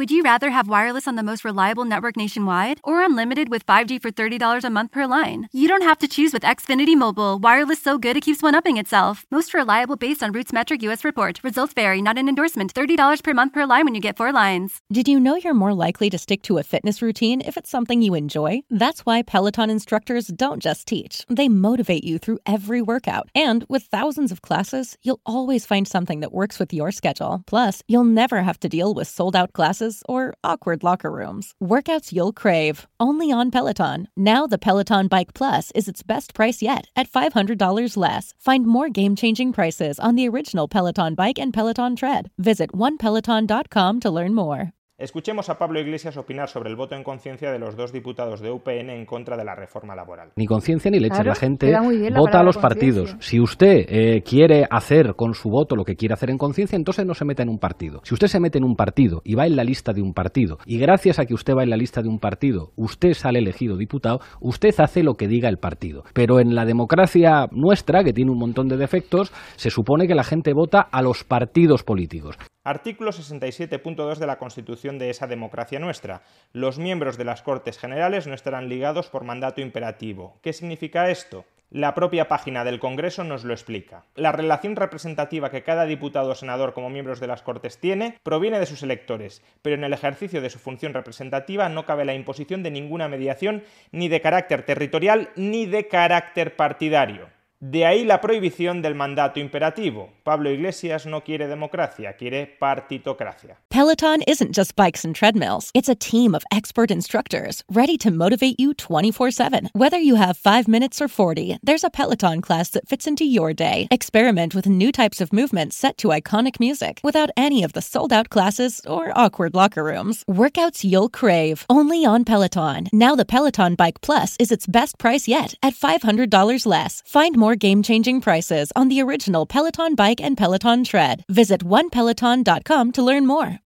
Would you rather have wireless on the most reliable network nationwide or unlimited with 5G for $30 a month per line? You don't have to choose with Xfinity Mobile. Wireless so good it keeps one upping itself. Most reliable based on RootMetrics US report. Results vary, not an endorsement. $30 per month per line when you get four lines. Did you know you're more likely to stick to a fitness routine if it's something you enjoy? That's why Peloton instructors don't just teach, they motivate you through every workout. And with thousands of classes, you'll always find something that works with your schedule. Plus, you'll never have to deal with sold out classes or awkward locker rooms. Workouts you'll crave, only on Peloton. Now, the Peloton Bike Plus is its best price yet at $500 less. Find more game changing prices on the original Peloton Bike and Peloton Tread. Visit onepeloton.com to learn more. Escuchemos a Pablo Iglesias opinar sobre el voto en conciencia de los dos diputados de UPN en contra de la reforma laboral. Ni conciencia ni leche. Claro, la gente la vota a los partidos. Si usted eh, quiere hacer con su voto lo que quiere hacer en conciencia, entonces no se meta en un partido. Si usted se mete en un partido y va en la lista de un partido, y gracias a que usted va en la lista de un partido, usted sale elegido diputado, usted hace lo que diga el partido. Pero en la democracia nuestra, que tiene un montón de defectos, se supone que la gente vota a los partidos políticos. Artículo 67.2 de la Constitución de esa democracia nuestra. Los miembros de las Cortes Generales no estarán ligados por mandato imperativo. ¿Qué significa esto? La propia página del Congreso nos lo explica. La relación representativa que cada diputado o senador como miembros de las Cortes tiene proviene de sus electores, pero en el ejercicio de su función representativa no cabe la imposición de ninguna mediación ni de carácter territorial ni de carácter partidario. De ahí la prohibición del mandato imperativo. Pablo Iglesias no quiere democracia, quiere partitocracia. Peloton isn't just bikes and treadmills. It's a team of expert instructors ready to motivate you 24 7. Whether you have five minutes or 40, there's a Peloton class that fits into your day. Experiment with new types of movements set to iconic music without any of the sold out classes or awkward locker rooms. Workouts you'll crave, only on Peloton. Now, the Peloton Bike Plus is its best price yet at $500 less. Find more game changing prices on the original Peloton Bike and Peloton Tread. Visit onepeloton.com to learn more.